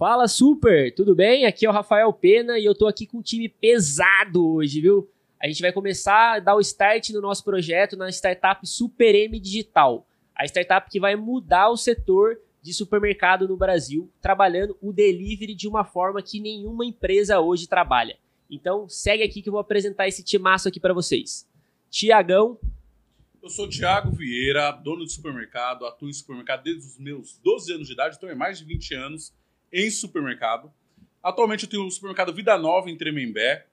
Fala super, tudo bem? Aqui é o Rafael Pena e eu tô aqui com um time pesado hoje, viu? A gente vai começar a dar o start no nosso projeto na startup Super M Digital, a startup que vai mudar o setor de supermercado no Brasil, trabalhando o delivery de uma forma que nenhuma empresa hoje trabalha. Então, segue aqui que eu vou apresentar esse timaço aqui para vocês. Tiagão. Eu sou Tiago Vieira, dono de supermercado, atuo em supermercado desde os meus 12 anos de idade, estou há mais de 20 anos em supermercado. Atualmente eu tenho o supermercado Vida Nova em Tremembé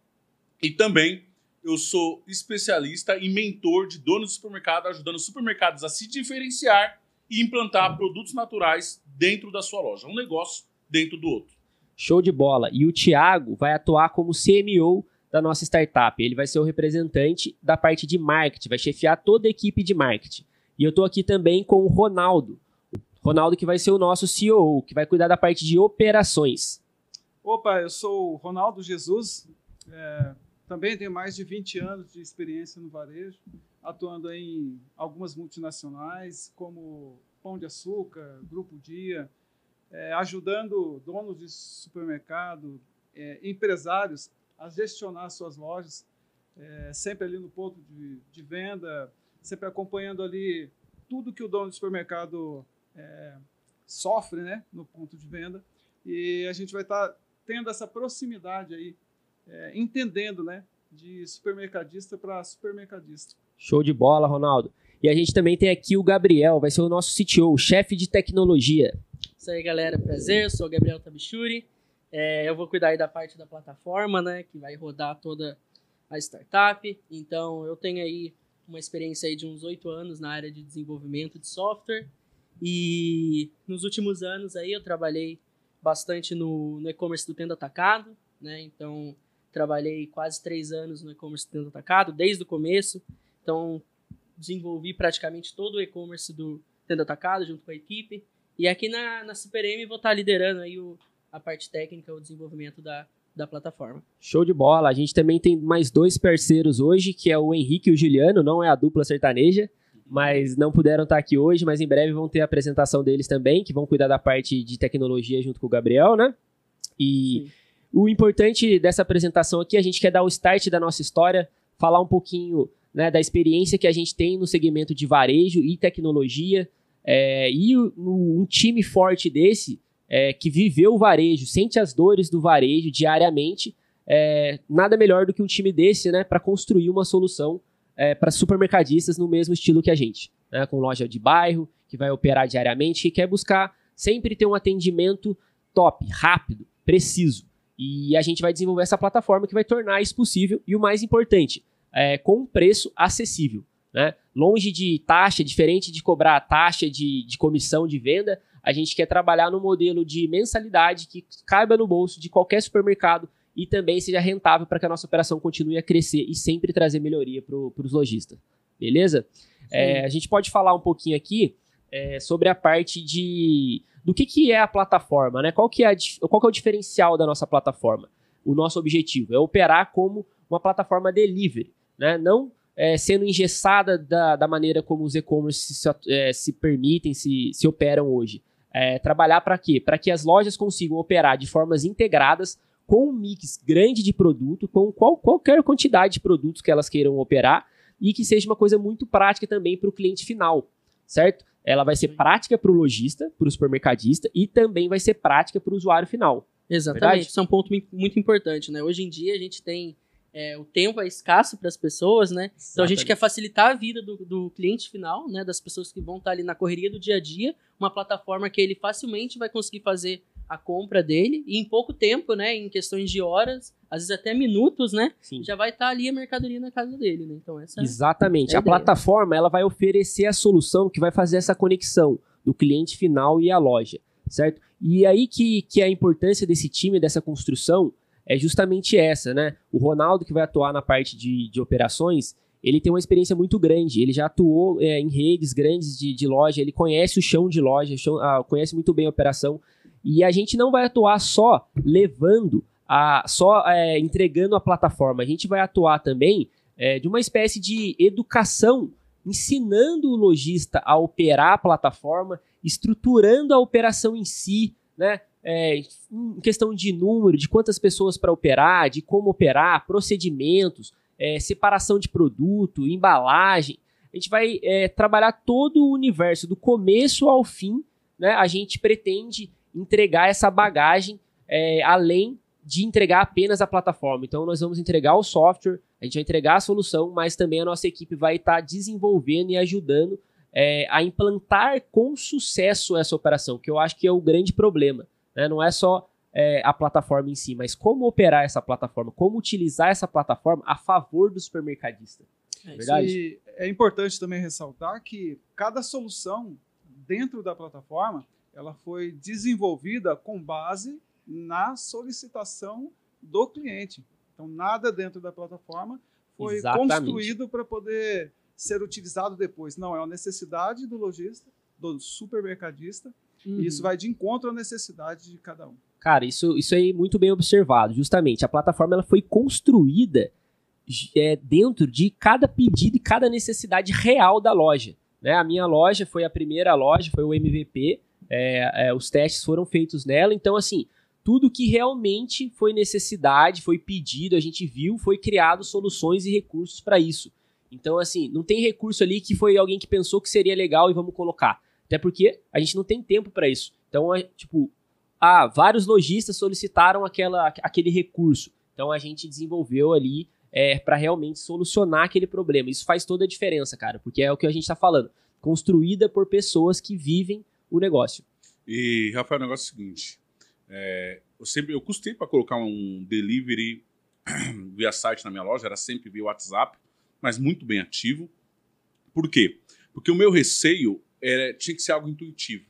e também eu sou especialista e mentor de donos de supermercado, ajudando supermercados a se diferenciar e implantar produtos naturais dentro da sua loja, um negócio dentro do outro. Show de bola. E o Thiago vai atuar como CMO da nossa startup. Ele vai ser o representante da parte de marketing, vai chefiar toda a equipe de marketing. E eu estou aqui também com o Ronaldo, Ronaldo, que vai ser o nosso CEO, que vai cuidar da parte de operações. Opa, eu sou o Ronaldo Jesus, é, também tenho mais de 20 anos de experiência no varejo, atuando em algumas multinacionais, como Pão de Açúcar, Grupo Dia, é, ajudando donos de supermercado, é, empresários a gestionar suas lojas, é, sempre ali no ponto de, de venda, sempre acompanhando ali tudo que o dono de supermercado é, sofre né, no ponto de venda. E a gente vai estar tá tendo essa proximidade aí, é, entendendo né, de supermercadista para supermercadista. Show de bola, Ronaldo. E a gente também tem aqui o Gabriel, vai ser o nosso CTO, chefe de tecnologia. Isso aí, galera. Prazer, eu sou o Gabriel Tabichuri. É, eu vou cuidar aí da parte da plataforma, né, que vai rodar toda a startup. Então, eu tenho aí uma experiência aí de uns oito anos na área de desenvolvimento de software. E nos últimos anos aí eu trabalhei bastante no, no e-commerce do Tenda Atacado, né? Então, trabalhei quase três anos no e-commerce do Tenda Atacado, desde o começo. Então, desenvolvi praticamente todo o e-commerce do Tenda Atacado junto com a equipe. E aqui na, na Super M vou estar liderando aí o, a parte técnica, o desenvolvimento da, da plataforma. Show de bola. A gente também tem mais dois parceiros hoje, que é o Henrique e o Juliano, não é a dupla sertaneja mas não puderam estar aqui hoje, mas em breve vão ter a apresentação deles também, que vão cuidar da parte de tecnologia junto com o Gabriel, né? E Sim. o importante dessa apresentação aqui, a gente quer dar o start da nossa história, falar um pouquinho né, da experiência que a gente tem no segmento de varejo e tecnologia, é, e o, um time forte desse, é, que viveu o varejo, sente as dores do varejo diariamente, é, nada melhor do que um time desse, né, para construir uma solução é, para supermercadistas no mesmo estilo que a gente, né, com loja de bairro, que vai operar diariamente, que quer buscar sempre ter um atendimento top, rápido, preciso. E a gente vai desenvolver essa plataforma que vai tornar isso possível e o mais importante, é, com um preço acessível. Né? Longe de taxa, diferente de cobrar taxa de, de comissão de venda, a gente quer trabalhar no modelo de mensalidade que caiba no bolso de qualquer supermercado e também seja rentável para que a nossa operação continue a crescer e sempre trazer melhoria para os lojistas. Beleza? É, a gente pode falar um pouquinho aqui é, sobre a parte de do que, que é a plataforma, né? Qual que é, a, qual que é o diferencial da nossa plataforma? O nosso objetivo é operar como uma plataforma delivery, né? Não é, sendo engessada da, da maneira como os e-commerce se, é, se, permitem, se, se operam hoje. É, trabalhar para quê? Para que as lojas consigam operar de formas integradas com um mix grande de produto, com qual, qualquer quantidade de produtos que elas queiram operar e que seja uma coisa muito prática também para o cliente final, certo? Ela vai ser prática para o lojista, para o supermercadista e também vai ser prática para o usuário final. Exatamente, verdade? isso é um ponto muito importante, né? Hoje em dia a gente tem é, o tempo é escasso para as pessoas, né? Exatamente. Então a gente quer facilitar a vida do, do, cliente final, né? Das pessoas que vão estar ali na correria do dia a dia, uma plataforma que ele facilmente vai conseguir fazer a compra dele e em pouco tempo, né, em questões de horas, às vezes até minutos, né, Sim. já vai estar tá ali a mercadoria na casa dele, né? Então essa Exatamente. É a, a plataforma, ela vai oferecer a solução que vai fazer essa conexão do cliente final e a loja, certo? E aí que, que é a importância desse time, dessa construção, é justamente essa, né? O Ronaldo, que vai atuar na parte de, de operações, ele tem uma experiência muito grande. Ele já atuou é, em redes grandes de, de loja, ele conhece o chão de loja, chão, ah, conhece muito bem a operação. E a gente não vai atuar só levando, a, só é, entregando a plataforma. A gente vai atuar também é, de uma espécie de educação, ensinando o lojista a operar a plataforma, estruturando a operação em si, né? é, em questão de número, de quantas pessoas para operar, de como operar, procedimentos, é, separação de produto, embalagem. A gente vai é, trabalhar todo o universo, do começo ao fim. Né? A gente pretende entregar essa bagagem é, além de entregar apenas a plataforma. Então, nós vamos entregar o software, a gente vai entregar a solução, mas também a nossa equipe vai estar tá desenvolvendo e ajudando é, a implantar com sucesso essa operação, que eu acho que é o grande problema. Né? Não é só é, a plataforma em si, mas como operar essa plataforma, como utilizar essa plataforma a favor do supermercadista. É verdade? E é importante também ressaltar que cada solução dentro da plataforma ela foi desenvolvida com base na solicitação do cliente. Então, nada dentro da plataforma foi Exatamente. construído para poder ser utilizado depois. Não, é uma necessidade do lojista, do supermercadista, uhum. e isso vai de encontro à necessidade de cada um. Cara, isso, isso é muito bem observado. Justamente, a plataforma ela foi construída é, dentro de cada pedido e cada necessidade real da loja. Né? A minha loja foi a primeira loja, foi o MVP, é, é, os testes foram feitos nela, então assim, tudo que realmente foi necessidade, foi pedido, a gente viu, foi criado soluções e recursos para isso. Então, assim, não tem recurso ali que foi alguém que pensou que seria legal e vamos colocar. Até porque a gente não tem tempo para isso. Então, é, tipo, ah, vários lojistas solicitaram aquela, aquele recurso. Então, a gente desenvolveu ali é, para realmente solucionar aquele problema. Isso faz toda a diferença, cara, porque é o que a gente está falando. Construída por pessoas que vivem o negócio. E, Rafael, o negócio é o seguinte: é, eu sempre eu custei para colocar um delivery via site na minha loja, era sempre via WhatsApp, mas muito bem ativo. Por quê? Porque o meu receio era, tinha que ser algo intuitivo.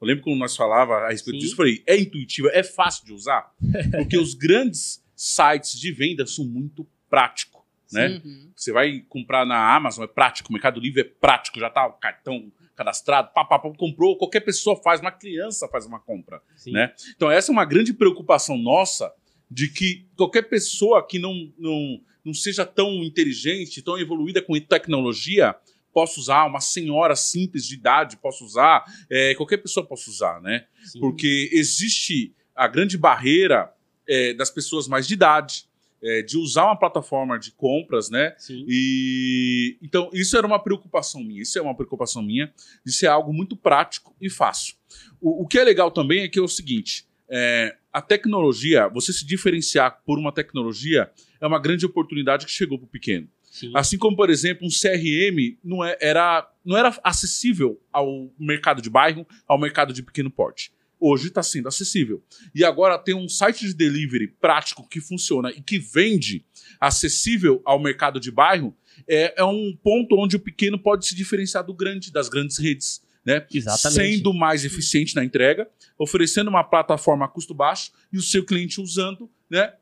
Eu lembro quando nós falava a respeito Sim. disso, eu falei, é intuitivo, é fácil de usar? Porque os grandes sites de venda são muito práticos. Né? Uhum. Você vai comprar na Amazon, é prático, o Mercado Livre é prático, já tá o cartão cadastrado, pá, pá, pá, comprou, qualquer pessoa faz, uma criança faz uma compra. Né? Então, essa é uma grande preocupação nossa de que qualquer pessoa que não, não, não seja tão inteligente, tão evoluída com tecnologia, possa usar, uma senhora simples de idade possa usar, é, qualquer pessoa possa usar, né? Sim. Porque existe a grande barreira é, das pessoas mais de idade, é, de usar uma plataforma de compras, né? Sim. E então isso era uma preocupação minha. Isso é uma preocupação minha de ser algo muito prático e fácil. O, o que é legal também é que é o seguinte: é, a tecnologia, você se diferenciar por uma tecnologia é uma grande oportunidade que chegou para o pequeno. Sim. Assim como, por exemplo, um CRM não, é, era, não era acessível ao mercado de bairro, ao mercado de pequeno porte hoje está sendo acessível. E agora tem um site de delivery prático que funciona e que vende acessível ao mercado de bairro, é, é um ponto onde o pequeno pode se diferenciar do grande, das grandes redes. Né? Exatamente. Sendo mais eficiente na entrega, oferecendo uma plataforma a custo baixo e o seu cliente usando, né?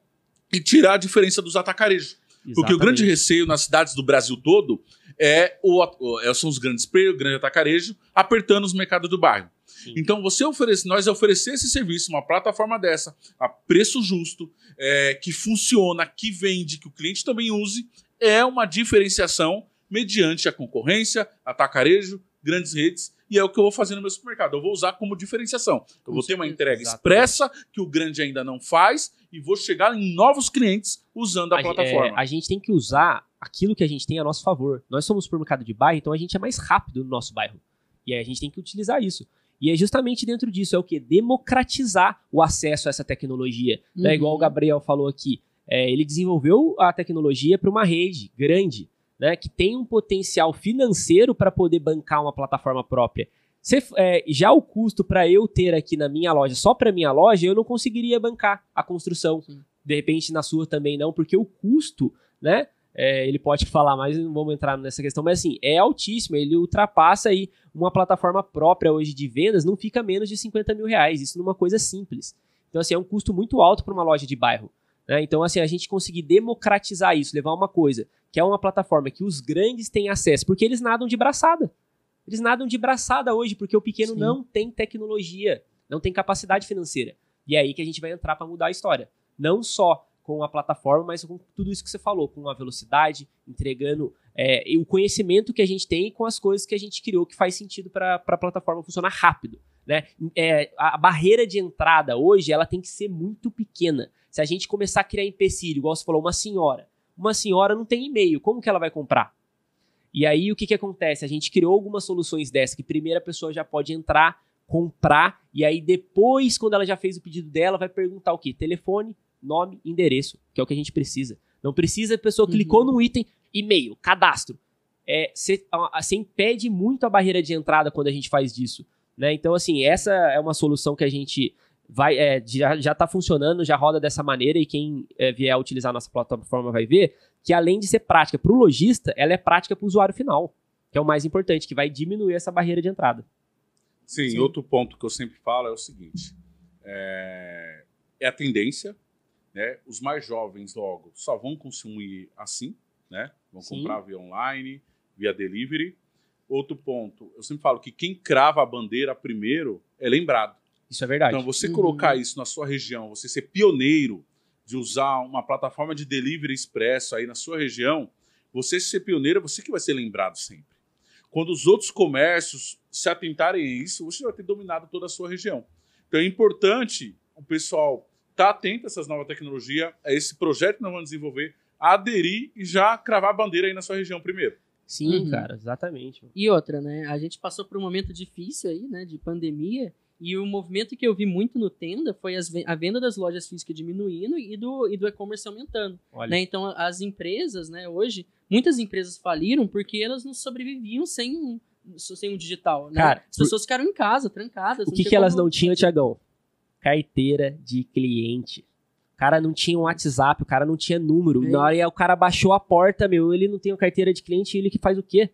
E tirar a diferença dos atacarejos. Exatamente. Porque o grande receio nas cidades do Brasil todo é o, é, são os grandes players, o grande atacarejo, apertando os mercados do bairro. Então, você oferece, nós oferecer esse serviço, uma plataforma dessa, a preço justo, é, que funciona, que vende, que o cliente também use, é uma diferenciação mediante a concorrência, atacarejo, grandes redes, e é o que eu vou fazer no meu supermercado. Eu vou usar como diferenciação. Eu vou ter uma entrega expressa que o grande ainda não faz e vou chegar em novos clientes usando a, a plataforma. É, a gente tem que usar aquilo que a gente tem a nosso favor. Nós somos supermercado de bairro, então a gente é mais rápido no nosso bairro. E aí a gente tem que utilizar isso. E é justamente dentro disso, é o que? Democratizar o acesso a essa tecnologia. Uhum. Né? Igual o Gabriel falou aqui. É, ele desenvolveu a tecnologia para uma rede grande, né? Que tem um potencial financeiro para poder bancar uma plataforma própria. Se, é, já o custo para eu ter aqui na minha loja, só para minha loja, eu não conseguiria bancar a construção. Sim. De repente na sua também não, porque o custo, né? É, ele pode falar mais, não vamos entrar nessa questão, mas assim, é altíssimo, ele ultrapassa aí uma plataforma própria hoje de vendas, não fica menos de 50 mil reais, isso numa coisa simples. Então, assim, é um custo muito alto para uma loja de bairro. Né? Então, assim, a gente conseguir democratizar isso, levar uma coisa, que é uma plataforma que os grandes têm acesso, porque eles nadam de braçada. Eles nadam de braçada hoje, porque o pequeno Sim. não tem tecnologia, não tem capacidade financeira. E é aí que a gente vai entrar para mudar a história. Não só com a plataforma, mas com tudo isso que você falou, com a velocidade, entregando é, o conhecimento que a gente tem com as coisas que a gente criou que faz sentido para a plataforma funcionar rápido. Né? É, a barreira de entrada hoje ela tem que ser muito pequena. Se a gente começar a criar empecilho, igual você falou, uma senhora. Uma senhora não tem e-mail, como que ela vai comprar? E aí o que, que acontece? A gente criou algumas soluções dessas que primeiro a pessoa já pode entrar, comprar, e aí depois, quando ela já fez o pedido dela, vai perguntar o quê? Telefone, nome, endereço, que é o que a gente precisa. Não precisa a pessoa uhum. clicou no item, e-mail, cadastro. Você é, impede muito a barreira de entrada quando a gente faz disso. Né? Então, assim, essa é uma solução que a gente vai é, já, já tá funcionando, já roda dessa maneira, e quem é, vier utilizar a nossa plataforma vai ver que além de ser prática para o lojista, ela é prática para o usuário final, que é o mais importante, que vai diminuir essa barreira de entrada. Sim, Sim. outro ponto que eu sempre falo é o seguinte: é, é a tendência, né? Os mais jovens logo só vão consumir assim, né? Vão Sim. comprar via online, via delivery. Outro ponto, eu sempre falo que quem crava a bandeira primeiro é lembrado. Isso é verdade. Então, você uhum. colocar isso na sua região, você ser pioneiro de usar uma plataforma de delivery expresso aí na sua região, você ser pioneiro, você que vai ser lembrado sempre. Quando os outros comércios se atentarem a isso, você vai ter dominado toda a sua região. Então é importante o pessoal estar tá atento a essas novas tecnologias, a esse projeto que nós vamos desenvolver, aderir e já cravar a bandeira aí na sua região primeiro. Sim, uhum. cara, exatamente. E outra, né? A gente passou por um momento difícil aí, né? De pandemia. E o movimento que eu vi muito no Tenda foi as, a venda das lojas físicas diminuindo e do, e do e-commerce aumentando. Né? Então, as empresas, né, hoje, muitas empresas faliram porque elas não sobreviviam sem um, sem um digital. Né? Cara, as pessoas por... ficaram em casa, trancadas. O que, que elas não tinham, Tiagão? Carteira de cliente. O cara não tinha um WhatsApp, o cara não tinha número. É. Na hora o cara baixou a porta, meu, ele não tem uma carteira de cliente, ele que faz o quê?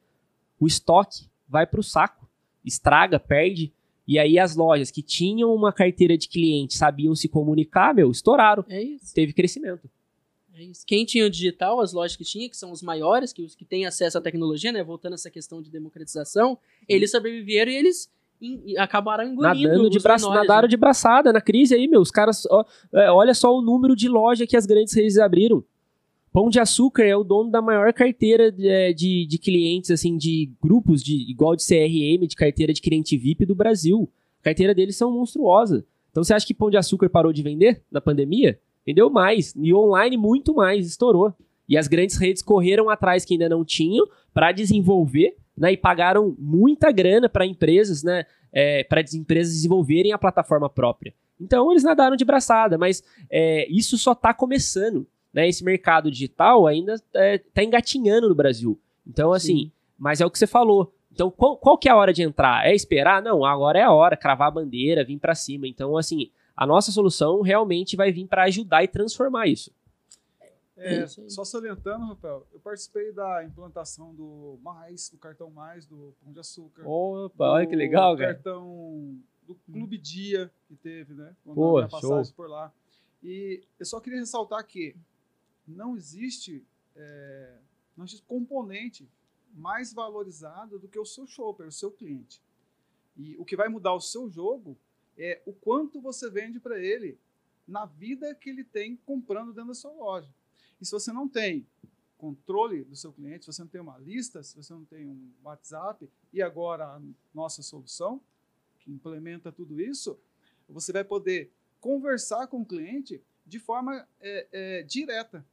O estoque vai pro saco. Estraga, perde. E aí as lojas que tinham uma carteira de cliente, sabiam se comunicar, meu, estouraram. É isso. Teve crescimento. É isso. Quem tinha o digital, as lojas que tinha, que são os maiores, que os que têm acesso à tecnologia, né, voltando a essa questão de democratização, eles sobreviveram e eles e acabaram engolindo Nadando de braço, menores, Nadaram né? de braçada na crise aí, meu. Os caras, ó, é, olha só o número de loja que as grandes redes abriram. Pão de Açúcar é o dono da maior carteira de, é, de, de, clientes, assim, de grupos de igual de CRM, de carteira de cliente VIP do Brasil. A carteira deles são monstruosa. Então você acha que Pão de Açúcar parou de vender na pandemia? Vendeu mais. E online muito mais, estourou. E as grandes redes correram atrás que ainda não tinham para desenvolver, né? E pagaram muita grana para empresas, né? É, para as empresas desenvolverem a plataforma própria. Então eles nadaram de braçada, mas é, isso só está começando né, esse mercado digital ainda está é, tá engatinhando no Brasil. Então, assim, Sim. mas é o que você falou. Então, qual, qual, que é a hora de entrar? É esperar? Não, agora é a hora, cravar a bandeira, vir para cima. Então, assim, a nossa solução realmente vai vir para ajudar e transformar isso. É, só salientando, Rafael, eu participei da implantação do Mais, do cartão Mais, do Pão de Açúcar. Opa, olha que legal, cara. cartão do Clube Dia que teve, né? Quando Pô, show. por lá. E eu só queria ressaltar que não existe, é, não existe componente mais valorizado do que o seu shopper, o seu cliente. E o que vai mudar o seu jogo é o quanto você vende para ele na vida que ele tem comprando dentro da sua loja. E se você não tem controle do seu cliente, se você não tem uma lista, se você não tem um WhatsApp, e agora a nossa solução, que implementa tudo isso, você vai poder conversar com o cliente de forma é, é, direta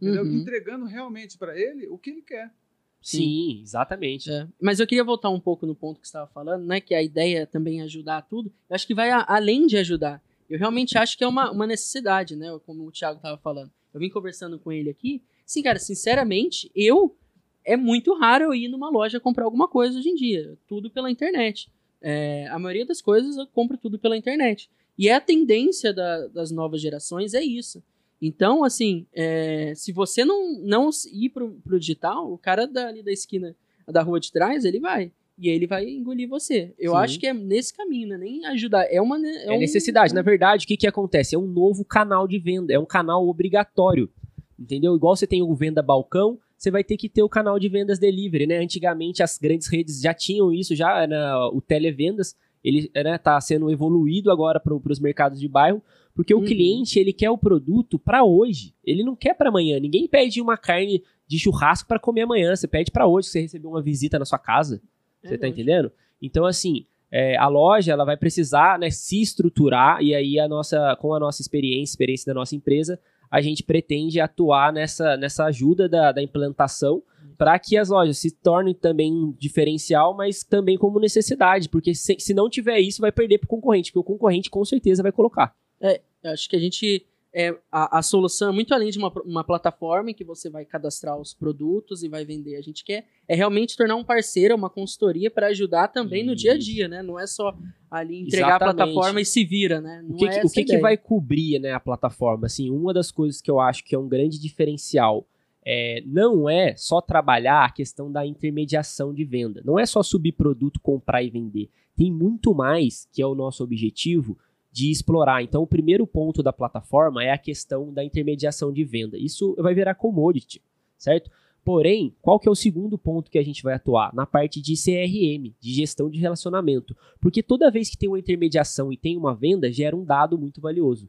uhum. entregando realmente para ele o que ele quer. Sim, Sim exatamente. É. Mas eu queria voltar um pouco no ponto que você estava falando, né? Que a ideia é também ajudar tudo. Eu acho que vai a, além de ajudar. Eu realmente acho que é uma, uma necessidade, né? Como o Thiago estava falando. Eu vim conversando com ele aqui. Sim, cara, sinceramente, eu. É muito raro eu ir numa loja comprar alguma coisa hoje em dia. Tudo pela internet. É, a maioria das coisas eu compro tudo pela internet. E é a tendência da, das novas gerações é isso. Então, assim, é, se você não, não ir pro, pro digital, o cara dali da esquina da rua de trás, ele vai. E ele vai engolir você. Eu Sim. acho que é nesse caminho, né? Nem ajudar. É uma. É, é um... necessidade. Na verdade, o que, que acontece? É um novo canal de venda. É um canal obrigatório. Entendeu? Igual você tem o venda balcão, você vai ter que ter o canal de vendas delivery, né? Antigamente as grandes redes já tinham isso, já né? o televendas, ele está né, tá sendo evoluído agora para os mercados de bairro, porque uhum. o cliente, ele quer o produto para hoje. Ele não quer para amanhã. Ninguém pede uma carne de churrasco para comer amanhã. Você pede para hoje, você recebeu uma visita na sua casa. Você tá entendendo? Então, assim, é, a loja ela vai precisar né, se estruturar e aí a nossa, com a nossa experiência, experiência da nossa empresa, a gente pretende atuar nessa, nessa ajuda da, da implantação para que as lojas se tornem também um diferencial, mas também como necessidade, porque se, se não tiver isso, vai perder para o concorrente, porque o concorrente com certeza vai colocar. É, acho que a gente é, a, a, solução é muito além de uma, uma plataforma em que você vai cadastrar os produtos e vai vender. A gente quer é realmente tornar um parceiro, uma consultoria para ajudar também Isso. no dia a dia, né? Não é só ali entregar Exatamente. a plataforma e se vira, né? Não o que, é o que, que, vai cobrir né, a plataforma? Assim, uma das coisas que eu acho que é um grande diferencial é, não é só trabalhar a questão da intermediação de venda. Não é só subir produto, comprar e vender. Tem muito mais que é o nosso objetivo de explorar. Então, o primeiro ponto da plataforma é a questão da intermediação de venda. Isso vai virar commodity, certo? Porém, qual que é o segundo ponto que a gente vai atuar? Na parte de CRM, de gestão de relacionamento. Porque toda vez que tem uma intermediação e tem uma venda, gera um dado muito valioso,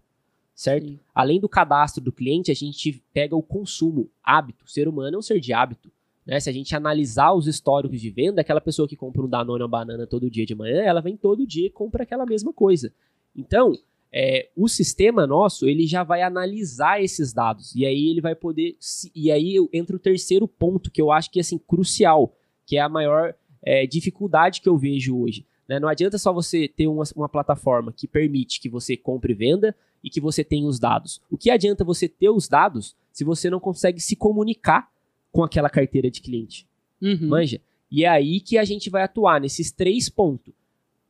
certo? Sim. Além do cadastro do cliente, a gente pega o consumo, hábito. O ser humano é um ser de hábito. Né? Se a gente analisar os históricos de venda, aquela pessoa que compra um Danone ou uma banana todo dia de manhã, ela vem todo dia e compra aquela mesma coisa. Então, é, o sistema nosso ele já vai analisar esses dados e aí ele vai poder e aí entra o terceiro ponto que eu acho que é assim crucial, que é a maior é, dificuldade que eu vejo hoje. Né? Não adianta só você ter uma, uma plataforma que permite que você compre e venda e que você tenha os dados. O que adianta você ter os dados se você não consegue se comunicar com aquela carteira de cliente? Uhum. Manja? E é aí que a gente vai atuar nesses três pontos: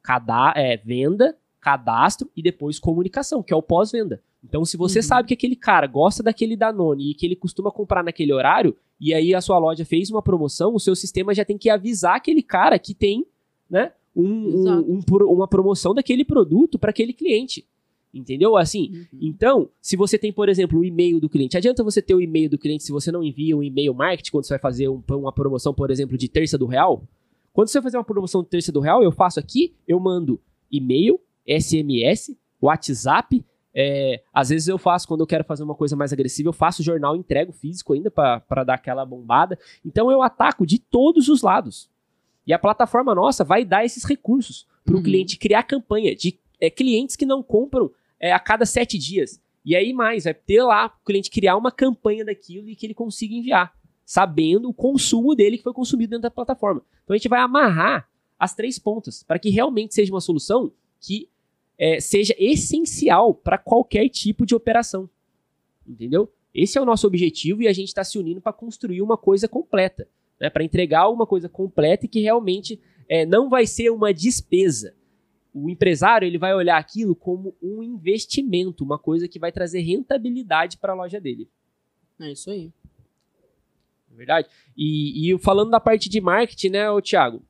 cada é, venda, cadastro e depois comunicação, que é o pós-venda. Então, se você uhum. sabe que aquele cara gosta daquele Danone e que ele costuma comprar naquele horário, e aí a sua loja fez uma promoção, o seu sistema já tem que avisar aquele cara que tem né, um, um, um, uma promoção daquele produto para aquele cliente. Entendeu? Assim, uhum. então, se você tem, por exemplo, o e-mail do cliente, adianta você ter o e-mail do cliente se você não envia um e-mail marketing quando você vai fazer um, uma promoção, por exemplo, de terça do real? Quando você vai fazer uma promoção de terça do real, eu faço aqui, eu mando e-mail, SMS, WhatsApp. É, às vezes eu faço, quando eu quero fazer uma coisa mais agressiva, eu faço jornal, entrego físico ainda para dar aquela bombada. Então eu ataco de todos os lados. E a plataforma nossa vai dar esses recursos para o uhum. cliente criar campanha de é, clientes que não compram é, a cada sete dias. E aí mais, vai ter lá o cliente criar uma campanha daquilo e que ele consiga enviar, sabendo o consumo dele que foi consumido dentro da plataforma. Então a gente vai amarrar as três pontas para que realmente seja uma solução que é, seja essencial para qualquer tipo de operação. Entendeu? Esse é o nosso objetivo e a gente está se unindo para construir uma coisa completa, né? para entregar uma coisa completa e que realmente é, não vai ser uma despesa. O empresário ele vai olhar aquilo como um investimento, uma coisa que vai trazer rentabilidade para a loja dele. É isso aí. É verdade. E, e falando da parte de marketing, né, o Thiago?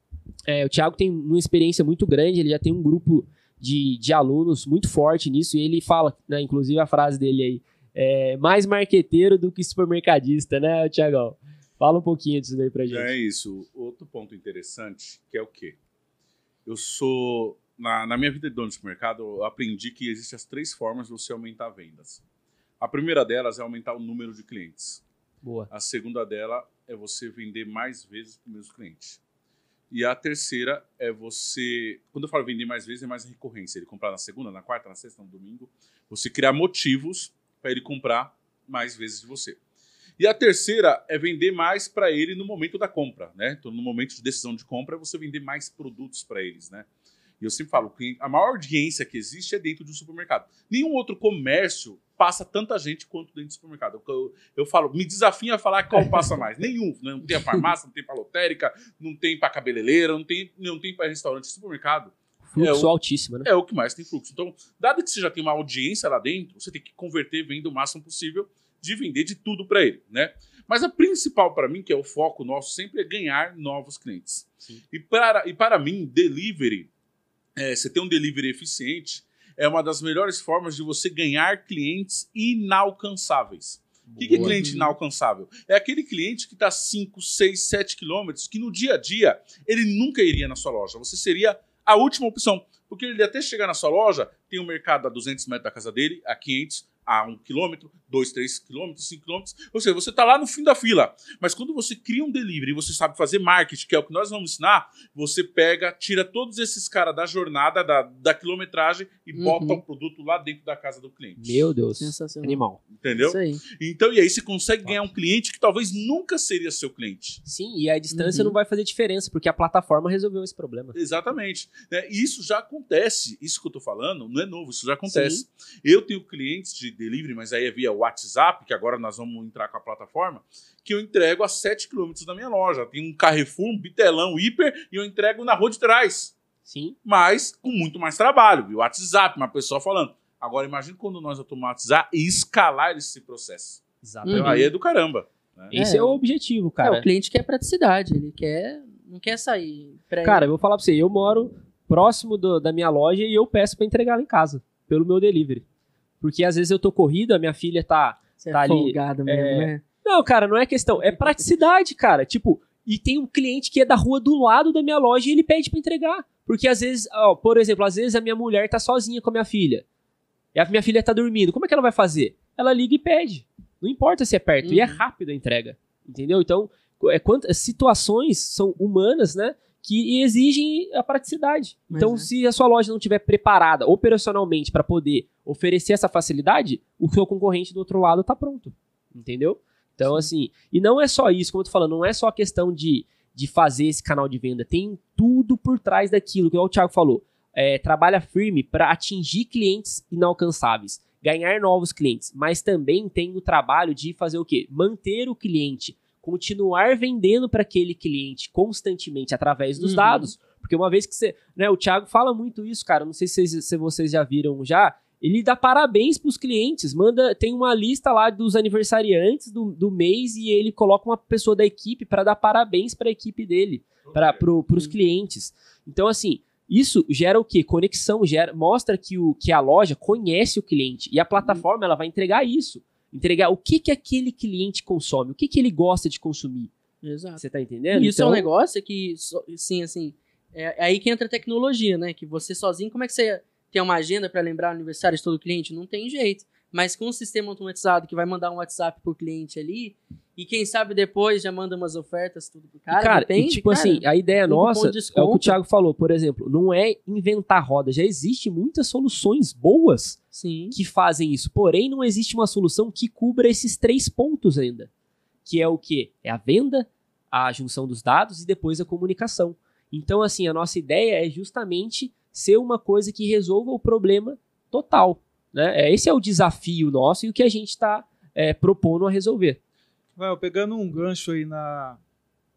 É, o Thiago tem uma experiência muito grande, ele já tem um grupo de, de alunos muito forte nisso, e ele fala, né, inclusive a frase dele aí, é, mais marqueteiro do que supermercadista, né, Tiagão? Fala um pouquinho disso aí pra gente. É isso. Outro ponto interessante, que é o quê? Eu sou... Na, na minha vida de dono de supermercado, eu aprendi que existem as três formas de você aumentar vendas. A primeira delas é aumentar o número de clientes. Boa. A segunda dela é você vender mais vezes para o mesmo cliente. E a terceira é você. Quando eu falo vender mais vezes, é mais recorrência. Ele comprar na segunda, na quarta, na sexta, no domingo. Você criar motivos para ele comprar mais vezes de você. E a terceira é vender mais para ele no momento da compra, né? Então, no momento de decisão de compra, é você vender mais produtos para eles, né? E eu sempre falo que a maior audiência que existe é dentro de um supermercado. Nenhum outro comércio passa tanta gente quanto dentro do supermercado. Eu, eu falo, me desafio a falar qual passa mais. Nenhum. Né? Não tem a farmácia, não tem para lotérica, não tem para cabeleireira, não tem, não tem para restaurante. Supermercado. Fluxo é o, altíssimo, né? É o que mais tem fluxo. Então, dado que você já tem uma audiência lá dentro, você tem que converter vendo o máximo possível de vender de tudo para ele, né? Mas a principal para mim, que é o foco nosso, sempre é ganhar novos clientes. Sim. E para, e para mim, delivery, é, você ter um delivery eficiente, é uma das melhores formas de você ganhar clientes inalcançáveis. O que, que, é cliente inalcançável? É aquele cliente que está 5, 6, 7 quilômetros, que no dia a dia ele nunca iria na sua loja. Você seria a última opção. Porque ele até chegar na sua loja, tem um mercado a 200 metros da casa dele, a 500, a um quilômetro, dois, três quilômetros, cinco quilômetros. Ou seja, você está lá no fim da fila. Mas quando você cria um delivery e você sabe fazer marketing, que é o que nós vamos ensinar, você pega, tira todos esses caras da jornada, da, da quilometragem e Uhum. bota o produto lá dentro da casa do cliente. Meu Deus. Sensacional. Animal. Entendeu? Isso aí. Então, e aí você consegue ganhar um cliente que talvez nunca seria seu cliente. Sim, e a distância Uhum. não vai fazer diferença, porque a plataforma resolveu esse problema. Exatamente. né? E isso já acontece. Isso que eu tô falando não é novo, isso já acontece. Eu tenho clientes de delivery, mas aí é via WhatsApp, que agora nós vamos entrar com a plataforma, que eu entrego a 7 km da minha loja. Tem um Carrefour, um Bitelão, Hiper, e eu entrego na rua de trás. Sim. Mas com muito mais trabalho. Via WhatsApp, uma pessoa falando. Agora, imagine quando nós automatizar e escalar esse processo. Exatamente. Então, aí é do caramba. Esse é, É. o objetivo, É, cara. o cliente quer praticidade, ele quer. Não quer sair. Pra Cara, eu vou falar pra você, eu moro próximo do- da minha loja e eu peço pra entregar lá em casa, pelo meu delivery. Porque às vezes eu tô corrido, a minha filha tá. você tá é ali, mesmo, é, né? Não, cara, não é questão, é praticidade, cara. Tipo, e tem um cliente que é da rua do lado da minha loja e ele pede pra entregar. Porque às vezes, ó, por exemplo, às vezes a minha mulher tá sozinha com a minha filha. E a minha filha tá dormindo. Como é que ela vai fazer? Ela liga e pede. Não importa se é perto. E é Uhum. rápido a entrega. Entendeu? Então, é, quantas situações são humanas, né? Que exigem a praticidade. Mas então, é. se a sua loja não estiver preparada operacionalmente para poder oferecer essa facilidade, o seu concorrente do outro lado tá pronto. Entendeu? Então, assim, e não é só isso, como eu tô falando, não é só a questão de, de fazer esse canal de venda, tem tudo por trás daquilo, que o Thiago falou. É, trabalha firme para atingir clientes inalcançáveis, ganhar novos clientes, mas também tem o trabalho de fazer o quê? Manter o cliente, continuar vendendo para aquele cliente constantemente através dos Uhum. dados. Porque uma vez que você. Né, o Thiago fala muito isso, cara. Não sei se, vocês- se vocês já viram já. Ele dá parabéns pros clientes, manda, tem uma lista lá dos aniversariantes do, do mês e ele coloca uma pessoa da equipe para dar parabéns para a equipe dele, para pro, os Uhum. clientes. Então assim, isso gera o quê? Conexão, gera, mostra que, o, que a loja conhece o cliente e a plataforma ela vai entregar isso, entregar o que que aquele cliente consome, o que que ele gosta de consumir. Exato. Você tá entendendo? E isso é um Então, negócio que, sim, assim, é, é aí que entra a tecnologia, né? Que você sozinho, como é que você tem uma agenda para lembrar o aniversário de todo cliente? Não tem jeito. Mas com um sistema automatizado que vai mandar um WhatsApp pro cliente ali, e quem sabe depois já manda umas ofertas, tudo pro cara, Cara, depende, e tipo cara. assim, a ideia nossa é o que o. Thiago falou, por exemplo, não é inventar roda, já existe muitas soluções boas Sim. que fazem isso. Porém, não existe uma solução que cubra esses três pontos ainda. Que é o quê? É a venda, a junção dos dados e depois a comunicação. Então, assim, a nossa ideia é justamente ser uma coisa que resolva o problema total. Né? É, Esse é o desafio nosso e o que a gente está propondo a resolver. Well, pegando um gancho aí na,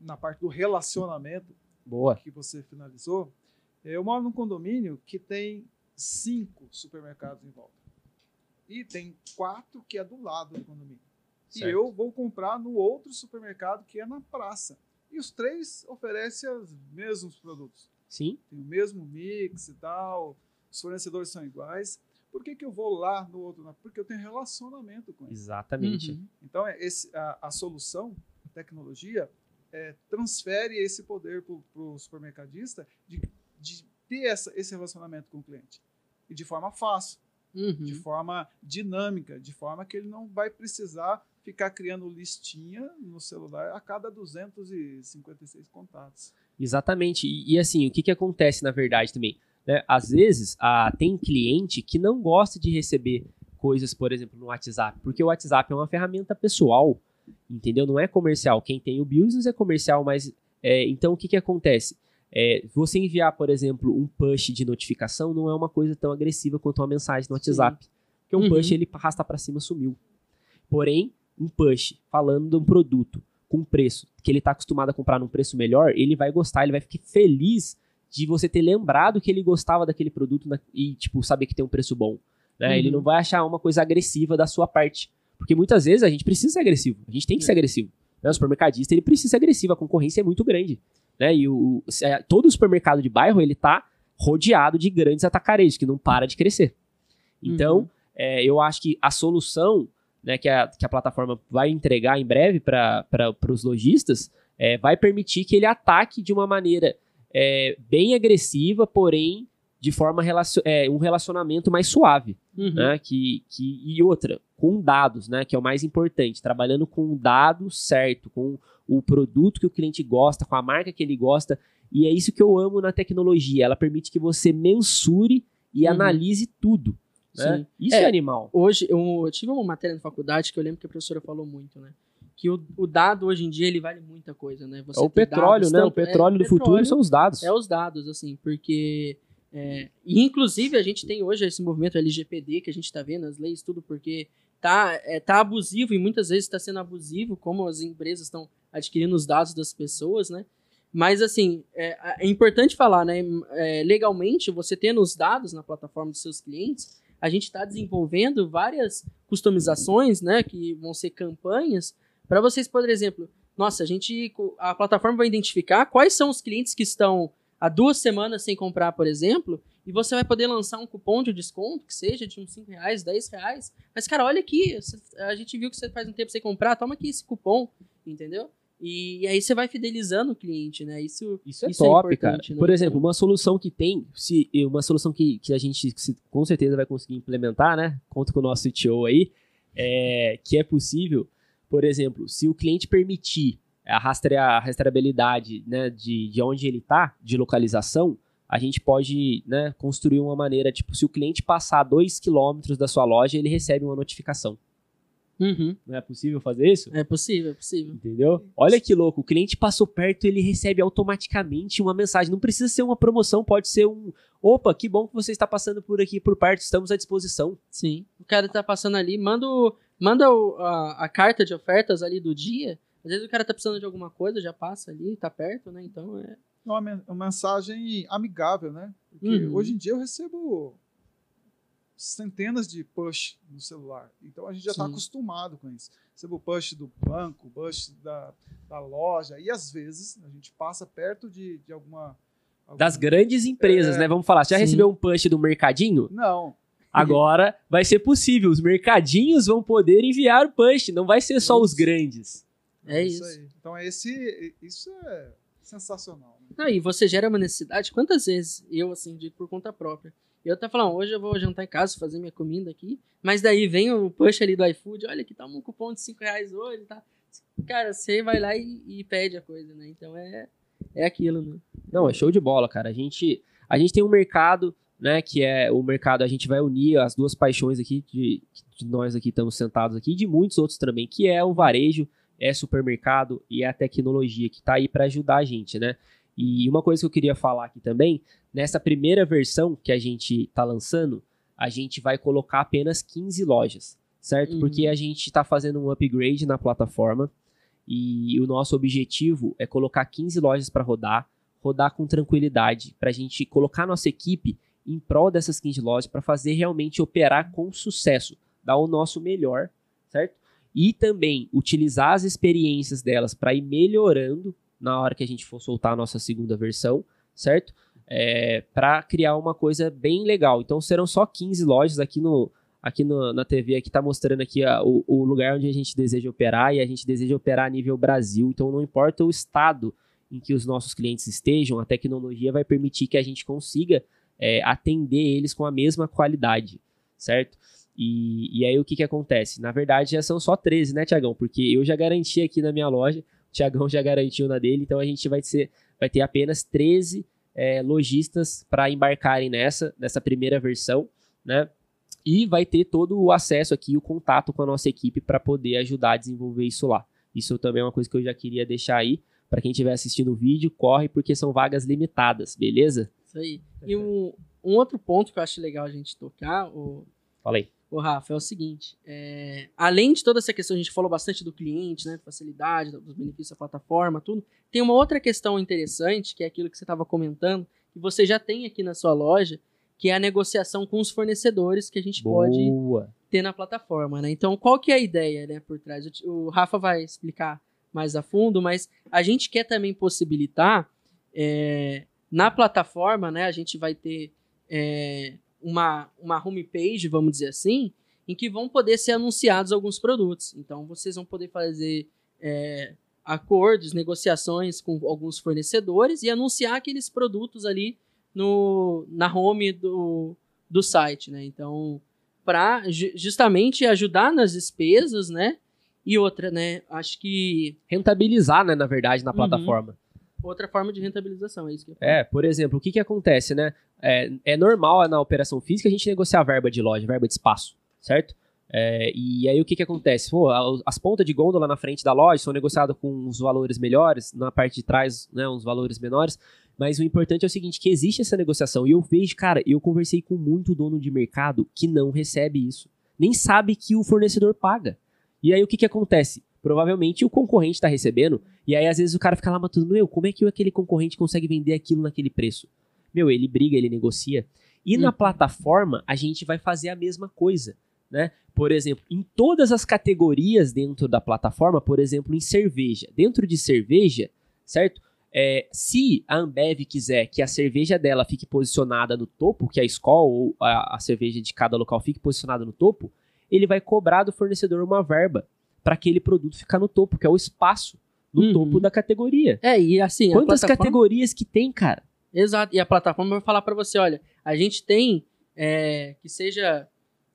na parte do relacionamento Boa. que você finalizou, eu moro num condomínio que tem cinco supermercados em volta. E tem quatro que é do lado do condomínio. Certo. E eu vou comprar no outro supermercado que é na praça. E os três oferecem os mesmos produtos. Sim, Tem o mesmo mix e tal, os fornecedores são iguais. Por que, que eu vou lá no outro? Porque eu tenho relacionamento com eles. exatamente. Uhum. Então, é esse, a, a solução, a tecnologia, é, transfere esse poder para o supermercadista de, de ter essa, esse relacionamento com o cliente. E de forma fácil, Uhum. de forma dinâmica, de forma que ele não vai precisar ficar criando listinha no celular a cada 256 contatos. Exatamente. E, e assim, o que, que acontece na verdade também? Né? Às vezes, ah, tem cliente que não gosta de receber coisas, por exemplo, no WhatsApp, porque o WhatsApp é uma ferramenta pessoal, entendeu? Não é comercial. Quem tem o business é comercial, mas é, então o que, que acontece? É, você enviar, por exemplo, um push de notificação não é uma coisa tão agressiva quanto uma mensagem no WhatsApp. Porque um Uhum. push ele arrasta para cima, sumiu. Porém, um push falando de um produto com preço que ele está acostumado a comprar num preço melhor, ele vai gostar, ele vai ficar feliz de você ter lembrado que ele gostava daquele produto na- e, tipo, saber que tem um preço bom. Né? Uhum. Ele não vai achar uma coisa agressiva da sua parte. Porque muitas vezes a gente precisa ser agressivo. A gente tem que ser agressivo. Né? O supermercadista ele precisa ser agressivo, a concorrência é muito grande. Né? E o, é, todo o supermercado de bairro ele tá rodeado de grandes atacarejos que não para de crescer. Então, Uhum. é, eu acho que a solução né, que, a, que a plataforma vai entregar em breve para os lojistas é, vai permitir que ele ataque de uma maneira é, bem agressiva, porém de forma relacion é, um relacionamento mais suave, Uhum. né? Que, que, e outra, com dados, né? Que é o mais importante, trabalhando com o dado certo, com o produto que o cliente gosta, com a marca que ele gosta. E é isso que eu amo na tecnologia. Ela permite que você mensure e Uhum. analise tudo. Né? Sim. Isso é, É, animal. Hoje, eu, eu tive uma matéria na faculdade que eu lembro que a professora falou muito, né? Que o, o dado hoje em dia ele vale muita coisa, né? Você É o petróleo, dados, né? O tanto- é, petróleo do futuro petróleo são os dados. É os dados, assim, porque. é, e inclusive a gente tem hoje esse movimento LGPD que a gente tá vendo, as leis, tudo, porque tá, é, tá abusivo e muitas vezes está sendo abusivo, como as empresas estão adquirindo os dados das pessoas, né? Mas, assim, é, é importante falar, né? é, legalmente, você tendo os dados na plataforma dos seus clientes, a gente está desenvolvendo várias customizações, né? Que vão ser campanhas para vocês, por exemplo, nossa, a gente, a plataforma vai identificar quais são os clientes que estão há duas semanas sem comprar, por exemplo, e você vai poder lançar um cupom de desconto, que seja de uns 5 reais, 10 reais. Mas, cara, olha aqui, a gente viu que você faz um tempo sem comprar, toma aqui esse cupom, entendeu? E, e aí você vai fidelizando o cliente, né? Isso, Isso é Isso é top, cara. importante, né? Por exemplo, uma solução que tem, se uma solução que, que a gente se- com certeza vai conseguir implementar, né? Conto com o nosso CTO aí, é, que é possível, por exemplo, se o cliente permitir a, rastrea, a rastreabilidade né, de, de onde ele está, de localização, a gente pode né, construir uma maneira, tipo, se o cliente passar 2 quilômetros da sua loja, ele recebe uma notificação. Uhum. Não é possível fazer isso? É possível, é possível. Entendeu? Olha que louco, o cliente passou perto, ele recebe automaticamente uma mensagem. Não precisa ser uma promoção, pode ser um. Opa, que bom que você está passando por aqui por perto, estamos à disposição. Sim. O cara tá passando ali, manda, o- manda o- a, a carta de ofertas ali do dia. Às vezes o cara tá precisando de alguma coisa, já passa ali, tá perto, né? Então é. uma, men- uma mensagem amigável, né? Porque Uhum. hoje em dia eu recebo centenas de push no celular. Então a gente já está acostumado com isso. Recebo push do banco, push da, da loja, e às vezes a gente passa perto de, de alguma, alguma- Das grandes empresas, É. né? Vamos falar. Você já Sim. recebeu um punch do mercadinho? Não, Agora vai ser possível. Os mercadinhos vão poder enviar o punch, não vai ser só os Isso. grandes. É isso. aí. Então esse, isso é sensacional. né? Não, e você gera uma necessidade. Quantas vezes eu, assim, digo por conta própria? Eu tá falando, hoje eu vou jantar em casa, fazer minha comida aqui, mas daí vem o push ali do iFood, olha que tá um cupom de 5 reais hoje, tá? Cara, você vai lá e, e pede a coisa, né? Então é, é aquilo, né? Não, é show de bola, cara. A gente, a gente tem um mercado, né, que é o mercado, a gente vai unir as duas paixões aqui, de, de nós aqui estamos sentados aqui, e de muitos outros também, que é o varejo, é supermercado e é a tecnologia, que tá aí para ajudar a gente, né? E uma coisa que eu queria falar aqui também, nessa primeira versão que a gente tá lançando, a gente vai colocar apenas 15 lojas, certo? Uhum. Porque a gente tá fazendo um upgrade na plataforma e o nosso objetivo é colocar 15 lojas para rodar, rodar com tranquilidade, para a gente colocar nossa equipe em prol dessas 15 lojas para fazer realmente operar com sucesso, dar o nosso melhor, certo? E também utilizar as experiências delas para ir melhorando na hora que a gente for soltar a nossa segunda versão, certo? É, para criar uma coisa bem legal. Então serão só 15 lojas aqui no aqui no- na TV aqui tá mostrando aqui a- o, o lugar onde a gente deseja operar e a gente deseja operar a nível Brasil. Então não importa o estado em que os nossos clientes estejam, a tecnologia vai permitir que a gente consiga é, atender eles com a mesma qualidade, certo? E, e aí o que, que acontece? Na verdade já são só 13, né, Tiagão? Porque eu já garanti aqui na minha loja, o Tiagão já garantiu na dele, então a gente vai, ser, vai ter apenas 13 é, lojistas para embarcarem nessa, nessa primeira versão, né? E vai ter todo o acesso aqui, o contato com a nossa equipe para poder ajudar a desenvolver isso lá. Isso também é uma coisa que eu já queria deixar aí. Para quem estiver assistindo o vídeo, corre porque são vagas limitadas, beleza? Isso aí. E um, um outro ponto que eu acho legal a gente tocar, o, Fala aí. o Rafa, é o seguinte: é, além de toda essa questão, a gente falou bastante do cliente, né, facilidade, dos benefícios da plataforma, tudo. Tem uma outra questão interessante, que é aquilo que você estava comentando, que você já tem aqui na sua loja, que é a negociação com os fornecedores que a gente pode Boa. ter na plataforma, né? Então, qual que é a ideia, né, por trás? O- O Rafa vai explicar mais a fundo, mas a gente quer também possibilitar é, na plataforma, né? A gente vai ter é, uma, uma homepage, vamos dizer assim, em que vão poder ser anunciados alguns produtos. Então, vocês vão poder fazer é, acordos, negociações com alguns fornecedores e anunciar aqueles produtos ali no, na home do, do site, né? Então, para justamente ajudar nas despesas, né? E outra, né? Acho que. Rentabilizar, né, na verdade, na Uhum. Outra forma de rentabilização, é isso que eu É, por exemplo, o que que acontece, né? É, é normal na operação física a gente negociar verba de loja, verba de espaço, certo? É, e aí o que que acontece? Pô, as pontas de gôndola na frente da loja são negociadas com uns valores melhores, na parte de trás, né, uns valores menores, mas o importante é o seguinte, que existe essa negociação, e eu vejo, cara, eu conversei com muito dono de mercado que não recebe isso, nem sabe que o fornecedor paga. E aí o que que acontece? Provavelmente o concorrente está recebendo, e aí às vezes o cara fica lá matando, meu, como é que aquele concorrente consegue vender aquilo naquele preço? Meu, ele briga, ele negocia. E na Uhum. plataforma, a gente vai fazer a mesma coisa, né? Por exemplo, em todas as categorias dentro da plataforma, por exemplo, em cerveja. Dentro de cerveja, certo? É, se a Ambev quiser que a cerveja dela fique posicionada no topo, que a Skol ou a, a cerveja de cada local fique posicionada no topo, ele vai cobrar do fornecedor uma verba para aquele produto ficar no topo, que é o espaço no Uhum. topo da categoria. É, e assim, a Quantas plataforma- categorias que tem, cara? Exato. E a plataforma vai falar para você, olha, a gente tem é, que seja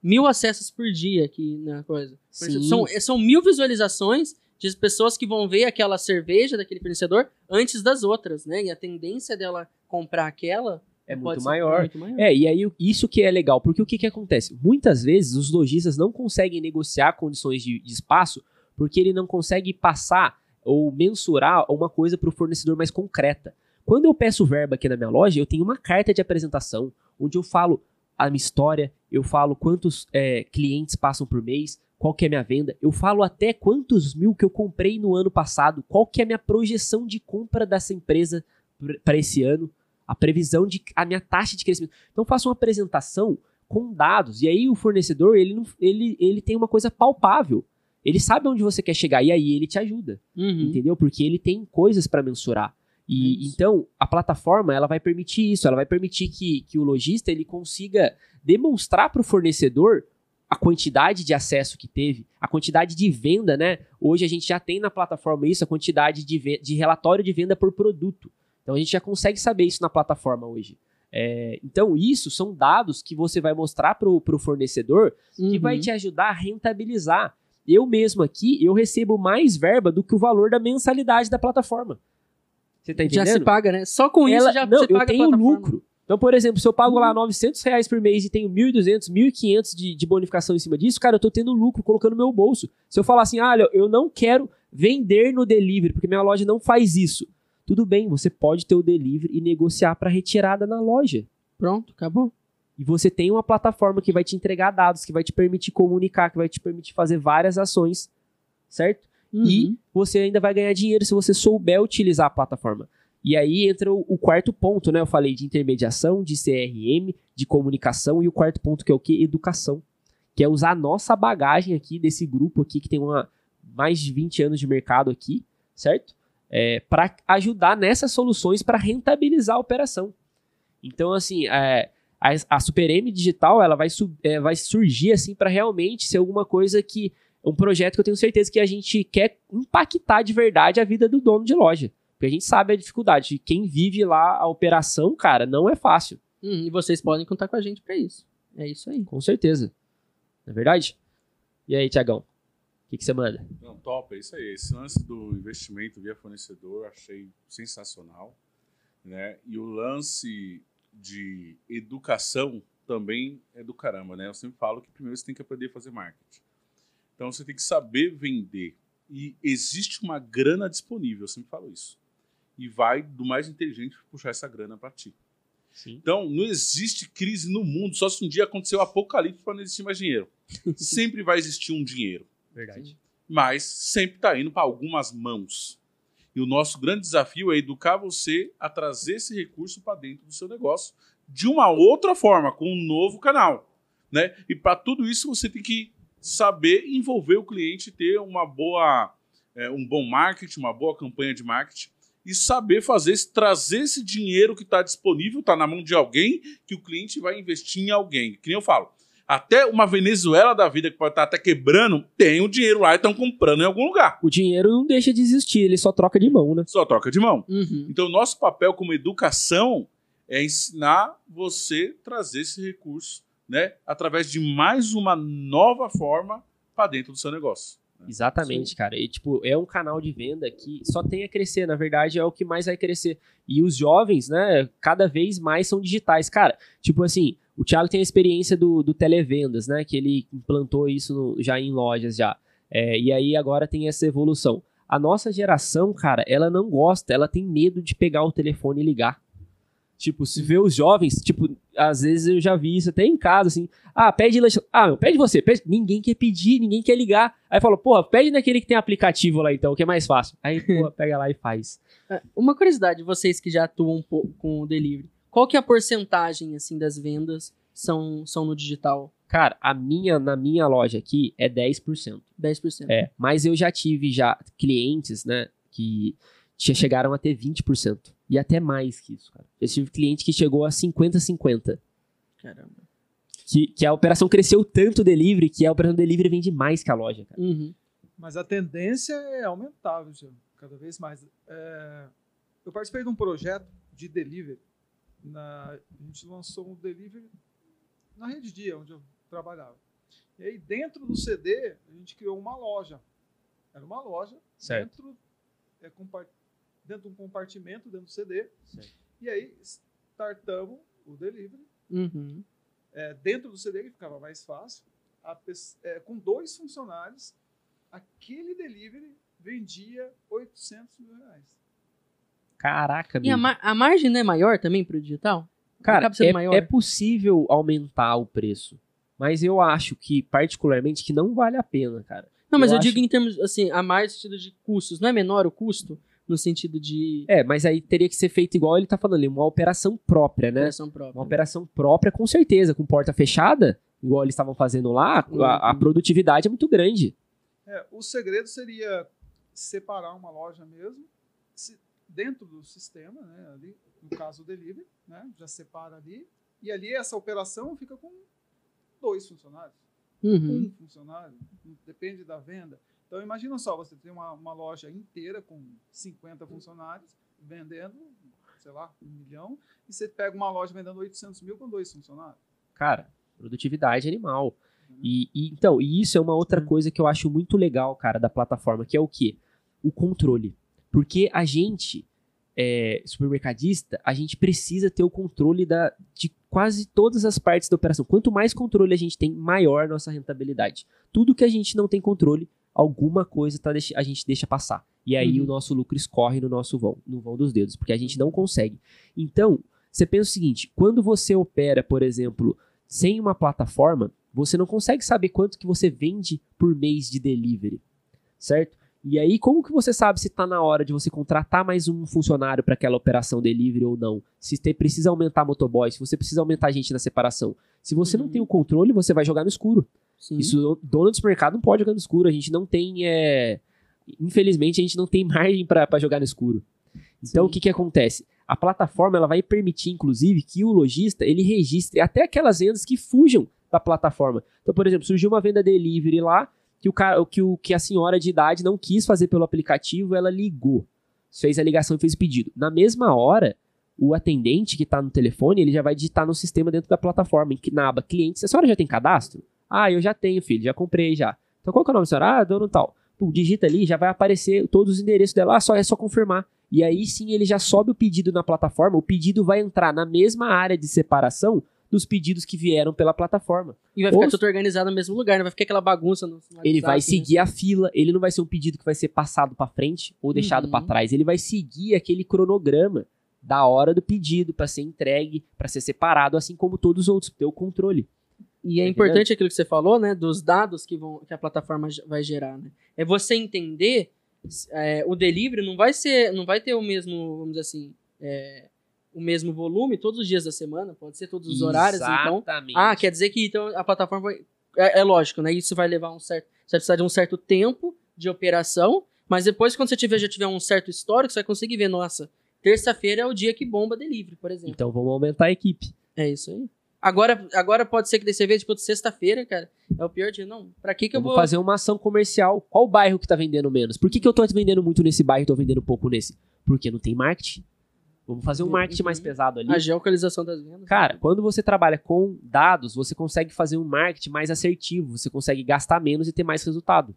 mil acessos por dia aqui na coisa. Exemplo, São, são mil visualizações de pessoas que vão ver aquela cerveja daquele fornecedor antes das outras, né? E a tendência dela comprar aquela É muito maior. muito maior. É, e aí isso que é legal, porque o que, que acontece? Muitas vezes os lojistas não conseguem negociar condições de, de espaço porque ele não consegue passar ou mensurar uma coisa para o fornecedor mais concreta. Quando eu peço verba aqui na minha loja, eu tenho uma carta de apresentação onde eu falo a minha história, eu falo quantos é, clientes passam por mês, qual que é a minha venda, eu falo até quantos mil que eu comprei no ano passado, qual que é a minha projeção de compra dessa empresa para esse ano, a previsão de a minha taxa de crescimento. Então faça uma apresentação com dados e aí o fornecedor ele, ele, ele tem uma coisa palpável. Ele sabe onde você quer chegar e aí ele te ajuda, Uhum. entendeu? Porque ele tem coisas para mensurar. E É isso. então a plataforma ela vai permitir isso, ela vai permitir que, que o lojista ele consiga demonstrar para o fornecedor a quantidade de acesso que teve, a quantidade de venda, né? Hoje a gente já tem na plataforma isso, a quantidade de, de relatório de venda por produto. Então a gente já consegue saber isso na plataforma hoje. É, então isso são dados que você vai mostrar para o fornecedor que Uhum. vai te ajudar a rentabilizar. Eu mesmo aqui, eu recebo mais verba do que o valor da mensalidade da plataforma. Você tá entendendo? Já se paga, né? Só com Ela- isso já não, você eu paga a tenho lucro. Então, por exemplo, se eu pago Uhum. lá 900 reais por mês e tenho 1.200, 1.500 de, de bonificação em cima disso, cara, eu tô tendo lucro colocando no meu bolso. Se eu falar assim, ah, olha, eu não quero vender no delivery, porque minha loja não faz isso. Tudo bem, você pode ter o delivery e negociar para retirada na loja. Pronto, acabou. E você tem uma plataforma que vai te entregar dados, que vai te permitir comunicar, que vai te permitir fazer várias ações, certo? Uhum. E você ainda vai ganhar dinheiro se você souber utilizar a plataforma. E aí entra o, o quarto ponto, né? Eu falei de intermediação, de CRM, de comunicação e o quarto ponto que é o que? Educação. Que é usar a nossa bagagem aqui desse grupo aqui que tem uma, mais de 20 anos de mercado aqui, certo? É, para ajudar nessas soluções para rentabilizar a operação. Então, assim, é, a, a Super M Digital ela vai, su- é, vai surgir assim para realmente ser alguma coisa que um projeto que eu tenho certeza que a gente quer impactar de verdade a vida do dono de loja. Porque a gente sabe a dificuldade. Quem vive lá a operação, cara, não é fácil. Uhum, E vocês podem contar com a gente pra isso. É isso aí. Com certeza. Não é verdade? E aí, Tiagão? O que, que você manda? Não, top, é isso aí. Esse lance do investimento via fornecedor achei sensacional. Né? E o lance de educação também é do caramba, né? Eu sempre falo que primeiro você tem que aprender a fazer marketing. Então você tem que saber vender. E existe uma grana disponível, eu sempre falo isso. E vai do mais inteligente puxar essa grana para ti. Sim. Então, não existe crise no mundo, só se um dia acontecer o apocalipse para não existir mais dinheiro. Sempre vai existir um dinheiro Verdade. mas sempre está indo para algumas mãos. E o nosso grande desafio é educar você a trazer esse recurso para dentro do seu negócio de uma outra forma, com um novo canal. Né? E para tudo isso você tem que saber envolver o cliente, ter uma boa, é, um bom marketing, uma boa campanha de marketing e saber fazer, trazer esse dinheiro que está disponível, está na mão de alguém, que o cliente vai investir em alguém. Que nem eu falo, até uma Venezuela da vida que pode estar até quebrando, tem o dinheiro lá e estão comprando em algum lugar. O dinheiro não deixa de existir, ele só troca de mão, né? Só troca de mão. Uhum. Então, nosso papel como educação é ensinar você trazer esse recurso, né, através de mais uma nova forma para dentro do seu negócio. Exatamente, Sim. cara. E, tipo, é um canal de venda que só tem a crescer. Na verdade, é o que mais vai crescer. E os jovens, né, cada vez mais são digitais. Cara, tipo assim, o Thiago tem a experiência do, do televendas, né, que ele implantou isso no, já em lojas já. É, e aí agora tem essa evolução. A nossa geração, cara, ela não gosta, ela tem medo de pegar o telefone e ligar. Tipo, se vê os jovens, tipo, às vezes eu já vi isso até em casa, assim. Ah, pede lanche. Ah, meu, pede você. Pede. Ninguém quer pedir, ninguém quer ligar. Aí fala, porra, pede naquele que tem aplicativo lá então, que é mais fácil. Aí, porra, pega lá e faz. É, uma curiosidade, vocês que já atuam um pouco com o delivery, qual que é a porcentagem, assim, das vendas são, são no digital? Cara, a minha, na minha loja aqui é 10%. 10%. É, mas eu já tive já clientes, né, que chegaram a ter 20%. E até mais que isso, cara. Eu tive cliente que chegou a 50-50. Caramba. Que, que a operação cresceu tanto o delivery que a operação delivery vende mais que a loja, cara. Uhum. Mas a tendência é aumentar, viu, cada vez mais. É... Eu participei de um projeto de delivery. Na... A gente lançou um delivery na Rede Dia, onde eu trabalhava. E aí, dentro do CD, a gente criou uma loja. Era uma loja certo. dentro é, dentro de um compartimento, dentro do CD. E aí startamos o delivery. Uhum. É, dentro do CD que ficava mais fácil. A, é, com dois funcionários, aquele delivery vendia 800 mil reais. Caraca, E a, mar a, margem não é maior também para o digital? Cara, é, é possível aumentar o preço. Mas eu acho que, particularmente, que não vale a pena, cara. Não, mas eu, eu acho... digo em termos, assim, a mais sentido de custos. Não é menor o custo? no sentido de. É, mas aí teria que ser feito igual ele tá falando ali, uma operação própria, né? Operação própria. Uma operação própria, com certeza, com porta fechada, igual eles estavam fazendo lá, uhum. a, a, produtividade é muito grande. É, o segredo seria separar uma loja mesmo, se, dentro do sistema, né? Ali, no caso o delivery, né? Já separa ali, e ali essa operação fica com dois funcionários. Uhum. Um funcionário, depende da venda. Então, imagina só, você tem uma, uma loja inteira com 50 funcionários vendendo, sei lá, um milhão, e você pega uma loja vendendo 800 mil com dois funcionários. Cara, produtividade animal. Uhum. E, e, então, e isso é uma outra coisa que eu acho muito legal, cara, da plataforma, que é o quê? O controle. Porque a gente, é, supermercadista, a gente precisa ter o controle da, de quase todas as partes da operação. Quanto mais controle a gente tem, maior nossa rentabilidade. Tudo que a gente não tem controle, alguma coisa tá, a gente deixa passar. E aí uhum. o nosso lucro escorre no nosso vão, no vão dos dedos, porque a gente não consegue. Então, você pensa o seguinte, quando você opera, por exemplo, sem uma plataforma, você não consegue saber quanto que você vende por mês de delivery, certo? E aí, como que você sabe se está na hora de você contratar mais um funcionário para aquela operação delivery ou não? Se você precisa aumentar motoboy, se você precisa aumentar gente na separação. Se você uhum. não tem o controle, você vai jogar no escuro. Sim. Isso, dono do supermercado não pode jogar no escuro. A gente não tem. É... Infelizmente, a gente não tem margem para jogar no escuro. Então, Sim. o que, que acontece? A plataforma ela vai permitir, inclusive, que o lojista ele registre até aquelas vendas que fujam da plataforma. Então, por exemplo, surgiu uma venda delivery lá que o cara, que, o, que a senhora de idade não quis fazer pelo aplicativo, ela ligou, fez a ligação e fez o pedido. Na mesma hora, o atendente que está no telefone, ele já vai digitar no sistema dentro da plataforma, na aba clientes. A senhora já tem cadastro? Ah, eu já tenho, filho, já comprei já. Então qual que é o nome da senhora? Ah, dono tal. Pô, digita ali, já vai aparecer todos os endereços dela, ah, só, é só confirmar. E aí sim ele já sobe o pedido na plataforma, o pedido vai entrar na mesma área de separação dos pedidos que vieram pela plataforma. E vai ficar Ou, tudo organizado no mesmo lugar, não vai ficar aquela bagunça no, no Ele vai né? seguir a fila, ele não vai ser um pedido que vai ser passado para frente ou deixado uhum. para trás, ele vai seguir aquele cronograma da hora do pedido para ser entregue, para ser separado, assim como todos os outros, ter o controle. E é, é importante aquilo que você falou, né? Dos dados que, vão, que a plataforma vai gerar, né? É você entender é, o delivery não vai ser, não vai ter o mesmo, vamos dizer assim, é, o mesmo volume todos os dias da semana, pode ser todos os horários, então. Ah, quer dizer que então a plataforma vai, é, é, lógico, né? Isso vai levar um certo, você vai precisar de um certo tempo de operação, mas depois quando você tiver já tiver um certo histórico, você vai conseguir ver, nossa, terça-feira é o dia que bomba delivery, por exemplo. Então vamos aumentar a equipe. É isso aí. Agora, agora pode ser que desse vez, tipo, sexta-feira, cara, é o pior dia. Não, pra que que eu vou... fazer uma ação comercial. Qual bairro que tá vendendo menos? Por que que eu tô vendendo muito nesse bairro e tô vendendo pouco nesse? Porque não tem marketing. Vamos fazer um marketing mais Uhum. pesado ali. A geolocalização das vendas. Cara, quando você trabalha com dados, você consegue fazer um marketing mais assertivo, você consegue gastar menos e ter mais resultado.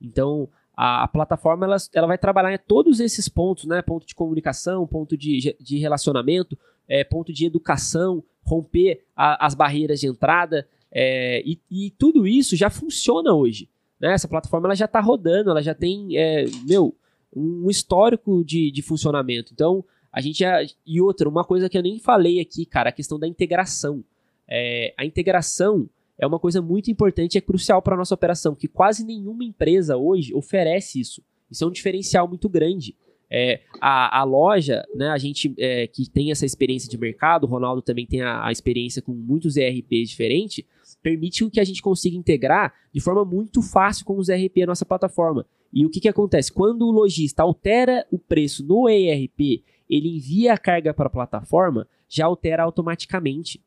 Então, a, a plataforma ela, ela vai trabalhar em todos esses pontos, né? Ponto de comunicação, ponto de, de relacionamento, é, ponto de educação, romper a- as barreiras de entrada, é, e, e tudo isso já funciona hoje. Né? Essa plataforma ela já está rodando, ela já tem, é, meu, um histórico de, de funcionamento. Então, a gente já. E outra, uma coisa que eu nem falei aqui, cara, a questão da integração. É, a integração é uma coisa muito importante é crucial para a nossa operação, que quase nenhuma empresa hoje oferece isso. Isso é um diferencial muito grande. É, a, a loja, né, a gente é, que tem essa experiência de mercado, o Ronaldo também tem a, a experiência com muitos ERPs diferentes, permite que a gente consiga integrar de forma muito fácil com os ERP a nossa plataforma. E o que, que acontece? Quando o lojista altera o preço no ERP, ele envia a carga para a plataforma, já altera automaticamente.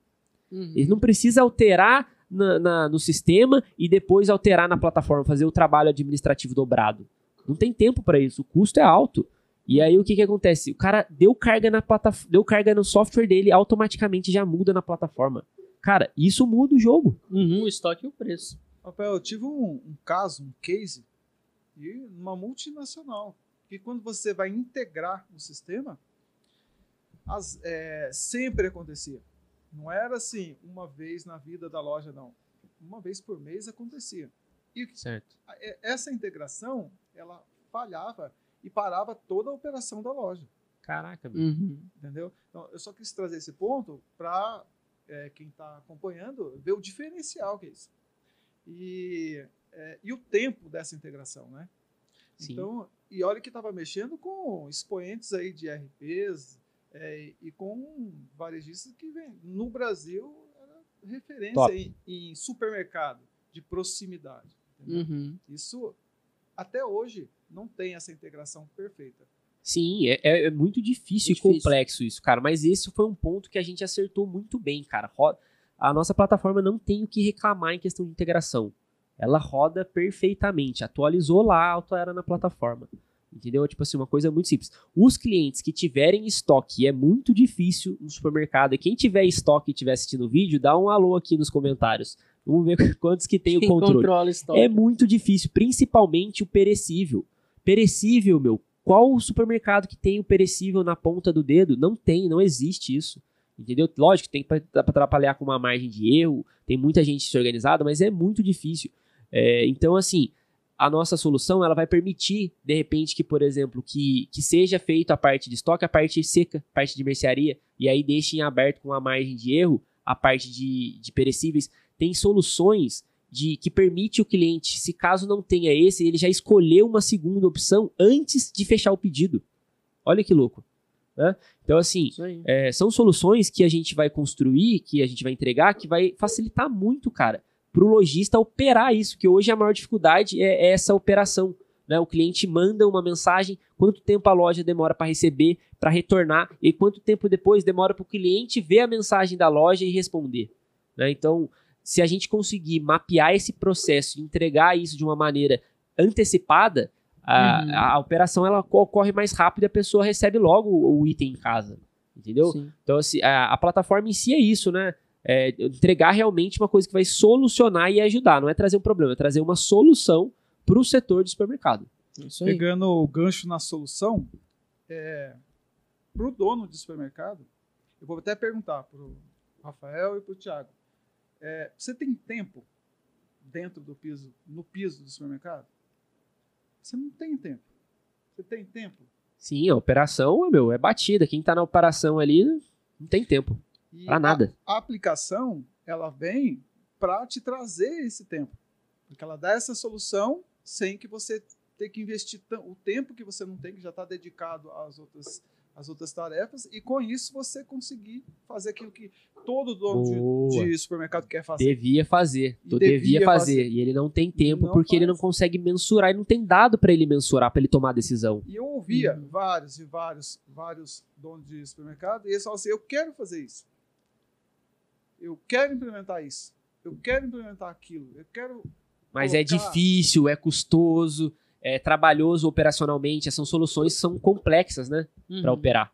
Uhum. Ele não precisa alterar na- na- no sistema e depois alterar na plataforma, fazer o trabalho administrativo dobrado. Não tem tempo para isso, o custo é alto. E aí o que, que acontece? O cara deu carga na plataforma, deu carga no software dele, automaticamente já muda na plataforma. Cara, isso muda o jogo. Uhum, o estoque e o preço. Rafael, eu tive um, um caso, um case, de uma multinacional, que quando você vai integrar o sistema, as- é, sempre acontecia. Não era assim, uma vez na vida da loja, não. Uma vez por mês acontecia. E Certo. é- essa integração, ela falhava e parava toda a operação da loja Caraca, meu. Uhum. entendeu? Então, eu só quis trazer esse ponto para quem está acompanhando ver o diferencial que é isso. E, é, e o tempo dessa integração, né? Sim. Então, e olha que estava mexendo com expoentes aí de RPs é, e com varejistas que vem no Brasil era referência em, em supermercado de proximidade. Uhum. Isso até hoje não tem essa integração perfeita. Sim, é, é- é muito difícil É e difícil. complexo isso, cara. Mas esse foi um ponto que a gente acertou muito bem, cara. A nossa plataforma não tem o que reclamar em questão de integração. Ela roda perfeitamente. Atualizou lá, auto-era na plataforma. Entendeu? Tipo assim, uma coisa muito simples. Os clientes que tiverem estoque, é muito difícil no supermercado, e quem tiver estoque e estiver assistindo o vídeo, dá um alô aqui nos comentários. Vamos ver quantos que tem o Quem controle. controla o estoque. É muito difícil, principalmente o perecível. Perecível, meu. Qual o supermercado que tem o perecível na ponta do dedo? Não tem, não existe isso. Entendeu? Lógico, tem para atrapalhar com uma margem de erro, tem muita gente se organizada, mas é muito difícil. É, então, assim, a nossa solução ela vai permitir, de repente, que, por exemplo, que, que seja feito a parte de estoque, a parte seca, a parte de mercearia, e aí deixem aberto com a margem de erro a parte de, de perecíveis. Tem soluções de que permite o cliente, se caso não tenha esse, ele já escolheu uma segunda opção antes de fechar o pedido. Olha que louco. né? Então, assim, é, são soluções que a gente vai construir, que a gente vai entregar, que vai facilitar muito, cara, para o lojista operar isso, que hoje a maior dificuldade é, é essa operação. Né? O cliente manda uma mensagem, quanto tempo a loja demora para receber, para retornar, e quanto tempo depois demora para o cliente ver a mensagem da loja e responder. né? Então, se a gente conseguir mapear esse processo e entregar isso de uma maneira antecipada, a, Uhum. a- operação ela ocorre mais rápido e a pessoa recebe logo o, o item em casa. Entendeu? Sim. Então, assim, a, a plataforma em si é isso, né? É entregar realmente uma coisa que vai solucionar e ajudar. Não é trazer um problema, é trazer uma solução para o setor de supermercado. Isso aí. Pegando o gancho na solução, para o dono de supermercado, eu vou até perguntar para o Rafael e para o Thiago, é, você tem tempo dentro do piso, no piso do supermercado? Você não tem tempo. Você tem tempo. Sim, a operação, meu, é batida. Quem tá na operação ali não tem tempo E para nada. A, a aplicação, ela vem para te trazer esse tempo. Porque ela dá essa solução sem que você ter que investir o tempo que você não tem, que já está dedicado às outras, às outras tarefas, e com isso você conseguir fazer aquilo que todo dono de, de supermercado quer fazer. Devia fazer. Devia, devia fazer. fazer. E ele não tem tempo Não porque ele não faz. consegue mensurar e não tem dado para ele mensurar, para ele tomar a decisão. E eu ouvia Uhum. vários e vários, vários donos de supermercado, e eles falavam assim: eu quero fazer isso. Eu quero implementar isso. Eu quero implementar aquilo. Eu quero Mas é Colocar- difícil, é custoso, é trabalhoso operacionalmente. Essas soluções são complexas, né? Uhum. Para operar.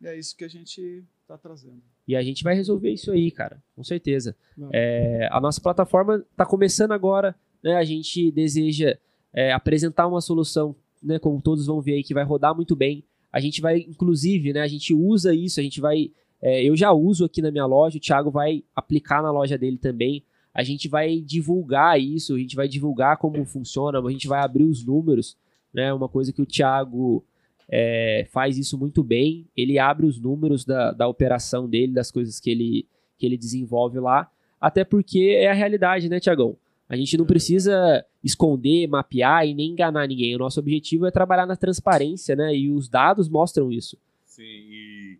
E é isso que a gente está trazendo. E a gente vai resolver isso aí, cara, com certeza. É, a nossa plataforma está começando agora, né? A gente deseja é, apresentar uma solução, né? Como todos vão ver aí, que vai rodar muito bem. A gente vai, inclusive, né? A gente usa isso, a gente vai. É, eu já uso aqui na minha loja, o Thiago vai aplicar na loja dele também. A gente vai divulgar isso, a gente vai divulgar como funciona, a gente vai abrir os números, né? Uma coisa que o Thiago é, faz isso muito bem. Ele abre os números da, da operação dele, das coisas que ele, que ele desenvolve lá. Até porque é a realidade, né, Tiagão? A gente não precisa esconder, mapear e nem enganar ninguém. O nosso objetivo é trabalhar na transparência, né? E os dados mostram isso. Sim, e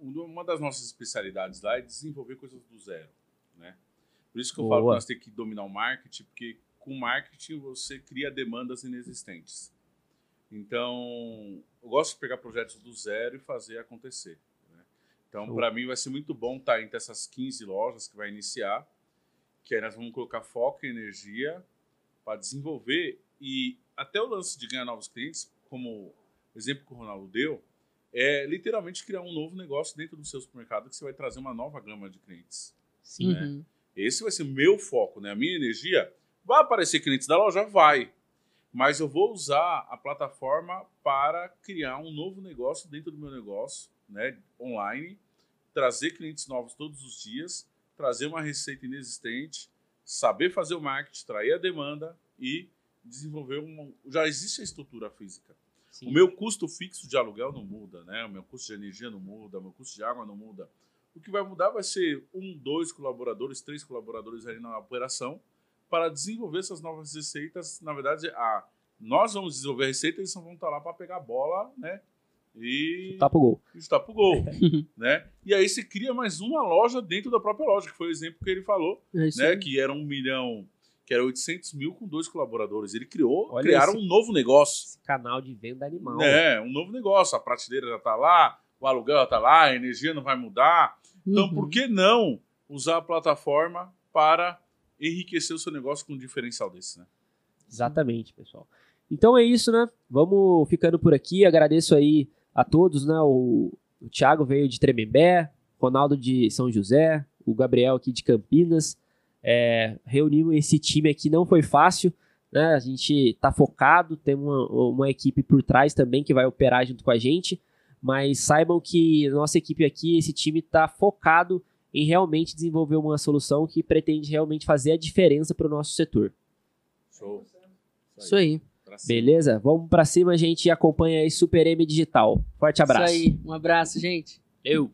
uma das nossas especialidades lá é desenvolver coisas do zero, né? Por isso que eu falo que Boa. nós temos que dominar o marketing, porque com marketing você cria demandas inexistentes. Então, eu gosto de pegar projetos do zero e fazer acontecer. né? Então, para mim vai ser muito bom estar entre essas 15 lojas que vai iniciar, que aí nós vamos colocar foco e energia para desenvolver e até o lance de ganhar novos clientes, como o exemplo que o Ronaldo deu, é literalmente criar um novo negócio dentro do seu supermercado que você vai trazer uma nova gama de clientes. Sim. né? Uhum. Esse vai ser o meu foco, né? A minha energia vai aparecer clientes da loja, vai. Mas eu vou usar a plataforma para criar um novo negócio dentro do meu negócio, né? Online, trazer clientes novos todos os dias, trazer uma receita inexistente, saber fazer o marketing, trair a demanda e desenvolver uma. Já existe a estrutura física. Sim. O meu custo fixo de aluguel não muda, né? O meu custo de energia não muda, o meu custo de água não muda. O que vai mudar vai ser um, dois colaboradores, três colaboradores aí na operação para desenvolver essas novas receitas. Na verdade, a, nós vamos desenvolver a receita e eles vão estar lá para pegar a bola, né? E Tá pro gol. está pro gol, né? E aí se cria mais uma loja dentro da própria loja, que foi o exemplo que ele falou, É né? aí. Que era um milhão, que era 800 mil com dois colaboradores. Ele criou, Olha criaram esse- um novo negócio. Esse canal de venda animal. É, um novo negócio. A prateleira já está lá, o aluguel já está lá, a energia não vai mudar. Então, Uhum. por que não usar a plataforma para enriquecer o seu negócio com um diferencial desse, né? Exatamente, pessoal. Então é isso, né? Vamos ficando por aqui. Agradeço aí a todos, né? O, o Thiago veio de Tremembé, Ronaldo de São José, o Gabriel aqui de Campinas. É, reunimos esse time aqui, não foi fácil, né? A gente tá focado, tem uma, uma equipe por trás também que vai operar junto com a gente, mas saibam que nossa equipe aqui, esse time tá focado em realmente desenvolver uma solução que pretende realmente fazer a diferença para o nosso setor. Show. Isso aí. Beleza? Vamos pra cima, gente, e acompanha aí Super M Digital. Forte abraço. Isso aí. Um abraço, gente. Eu.